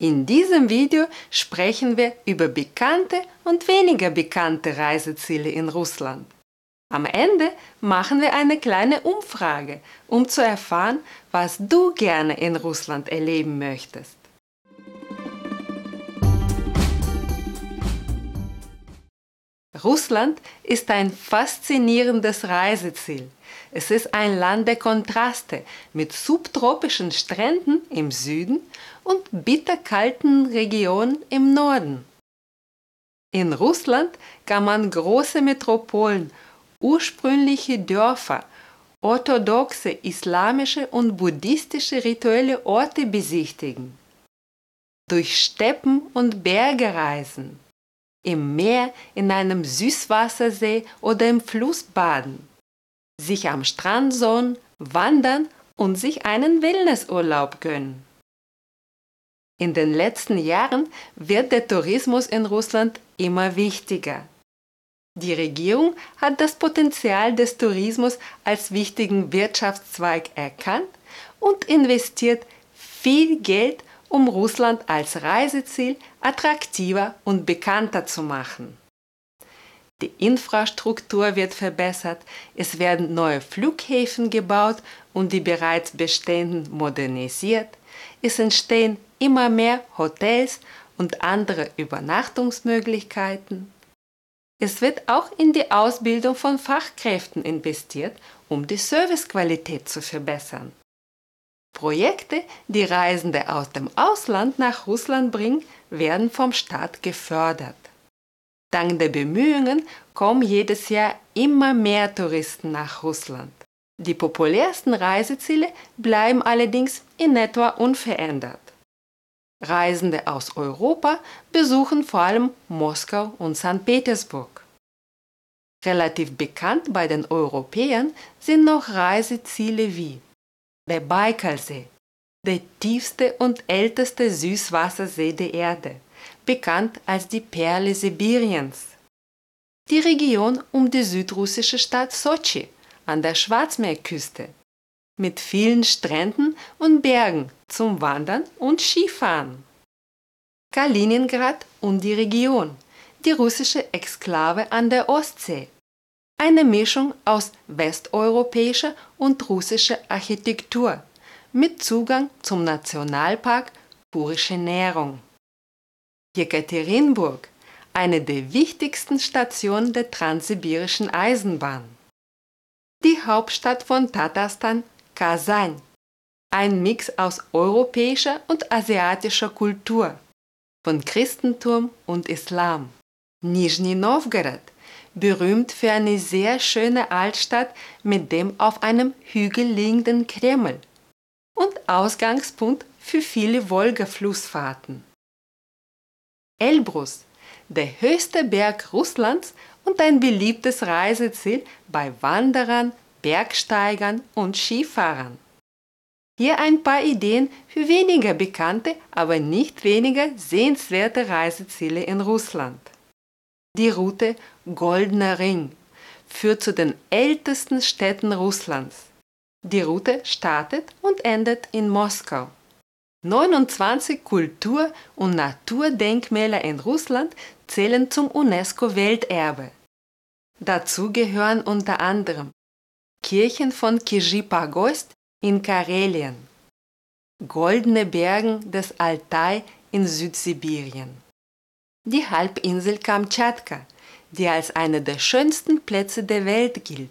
In diesem Video sprechen wir über bekannte und weniger bekannte Reiseziele in Russland. Am Ende machen wir eine kleine Umfrage, um zu erfahren, was du gerne in Russland erleben möchtest. Russland ist ein faszinierendes Reiseziel. Es ist ein Land der Kontraste mit subtropischen Stränden im Süden und bitterkalten Regionen im Norden. In Russland kann man große Metropolen, ursprüngliche Dörfer, orthodoxe islamische und buddhistische rituelle Orte besichtigen, durch Steppen und Berge reisen, im Meer, in einem Süßwassersee oder im Fluss baden sich am Strand sonnen, wandern und sich einen Wellnessurlaub gönnen. In den letzten Jahren wird der Tourismus in Russland immer wichtiger. Die Regierung hat das Potenzial des Tourismus als wichtigen Wirtschaftszweig erkannt und investiert viel Geld, um Russland als Reiseziel attraktiver und bekannter zu machen. Die Infrastruktur wird verbessert, es werden neue Flughäfen gebaut und die bereits bestehenden modernisiert, es entstehen immer mehr Hotels und andere Übernachtungsmöglichkeiten. Es wird auch in die Ausbildung von Fachkräften investiert, um die Servicequalität zu verbessern. Projekte, die Reisende aus dem Ausland nach Russland bringen, werden vom Staat gefördert. Dank der Bemühungen kommen jedes Jahr immer mehr Touristen nach Russland. Die populärsten Reiseziele bleiben allerdings in etwa unverändert. Reisende aus Europa besuchen vor allem Moskau und St. Petersburg. Relativ bekannt bei den Europäern sind noch Reiseziele wie der Baikalsee, der tiefste und älteste Süßwassersee der Erde, bekannt als die Perle Sibiriens. Die Region um die südrussische Stadt Sochi an der Schwarzmeerküste mit vielen Stränden und Bergen zum Wandern und Skifahren. Kaliningrad und die Region, die russische Exklave an der Ostsee. Eine Mischung aus westeuropäischer und russischer Architektur mit Zugang zum Nationalpark Purische Nährung. Jekaterinburg, eine der wichtigsten Stationen der transsibirischen Eisenbahn. Die Hauptstadt von Tatarstan, Kasan, ein Mix aus europäischer und asiatischer Kultur, von Christentum und Islam. Nizhny Novgorod, berühmt für eine sehr schöne Altstadt mit dem auf einem Hügel liegenden Kreml und Ausgangspunkt für viele Wolga-Flussfahrten. Elbrus, der höchste Berg Russlands und ein beliebtes Reiseziel bei Wanderern, Bergsteigern und Skifahrern. Hier ein paar Ideen für weniger bekannte, aber nicht weniger sehenswerte Reiseziele in Russland. Die Route Goldener Ring führt zu den ältesten Städten Russlands. Die Route startet und endet in Moskau. 29 Kultur- und Naturdenkmäler in Russland zählen zum UNESCO-Welterbe. Dazu gehören unter anderem Kirchen von Kijipagost in Karelien, Goldene Bergen des Altai in Südsibirien, die Halbinsel Kamtschatka, die als eine der schönsten Plätze der Welt gilt.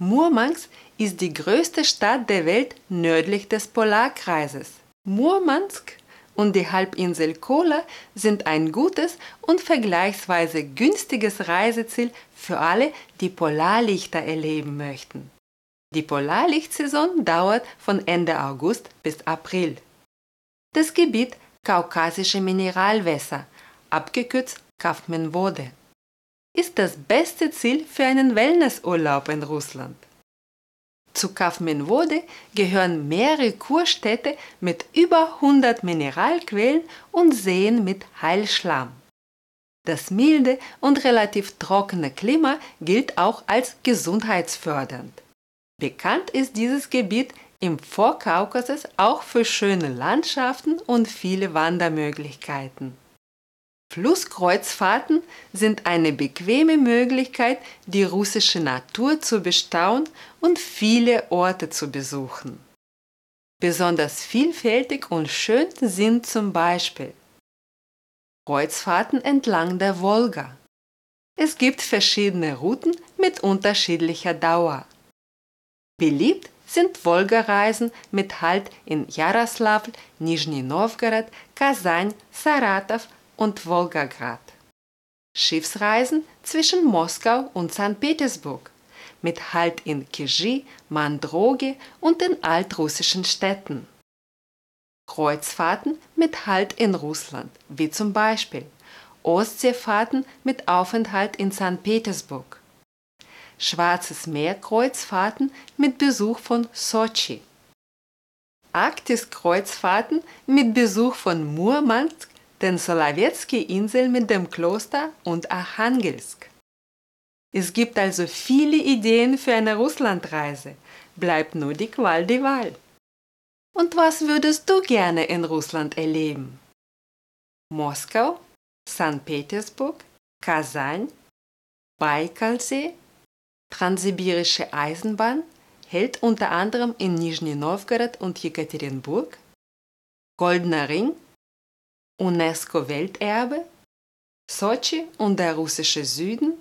Murmansk ist die größte Stadt der Welt nördlich des Polarkreises. Murmansk und die Halbinsel Kola sind ein gutes und vergleichsweise günstiges Reiseziel für alle, die Polarlichter erleben möchten. Die Polarlichtsaison dauert von Ende August bis April. Das Gebiet Kaukasische Mineralwässer, abgekürzt Kaufmanwode, ist das beste Ziel für einen Wellnessurlaub in Russland. Zu Kaufmanwode gehören mehrere Kurstädte mit über 100 Mineralquellen und Seen mit Heilschlamm. Das milde und relativ trockene Klima gilt auch als gesundheitsfördernd. Bekannt ist dieses Gebiet Im Vorkaukasus auch für schöne Landschaften und viele Wandermöglichkeiten. Flusskreuzfahrten sind eine bequeme Möglichkeit, die russische Natur zu bestaunen und viele Orte zu besuchen. Besonders vielfältig und schön sind zum Beispiel Kreuzfahrten entlang der Wolga. Es gibt verschiedene Routen mit unterschiedlicher Dauer. Beliebt sind Wolga-Reisen mit Halt in Jaroslavl, Nizhny Novgorod, Kasan, Saratow und Wolgograd. Schiffsreisen zwischen Moskau und St. Petersburg mit Halt in Kizhi, Mandroge und den altrussischen Städten. Kreuzfahrten mit Halt in Russland, wie zum Beispiel Ostseefahrten mit Aufenthalt in St. Petersburg. Schwarzes Meer-Kreuzfahrten mit Besuch von Sochi. Arktis-Kreuzfahrten mit Besuch von Murmansk, den Solowetsky-Inseln mit dem Kloster und Archangelsk. Es gibt also viele Ideen für eine Russlandreise. Bleibt nur die Qual die Wahl. Und was würdest du gerne in Russland erleben? Moskau, St. Petersburg, Kasan, Baikalsee, Transsibirische Eisenbahn hält unter anderem in Nizhny Novgorod und Jekaterinburg, Goldener Ring, UNESCO-Welterbe, Sochi und der russische Süden,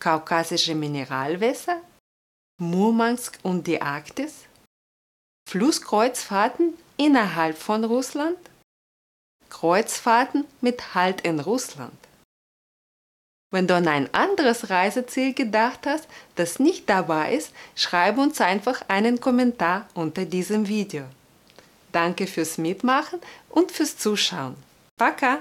kaukasische Mineralwässer, Murmansk und die Arktis, Flusskreuzfahrten innerhalb von Russland, Kreuzfahrten mit Halt in Russland. Wenn du an ein anderes Reiseziel gedacht hast, das nicht dabei ist, schreibe uns einfach einen Kommentar unter diesem Video. Danke fürs Mitmachen und fürs Zuschauen. Пока!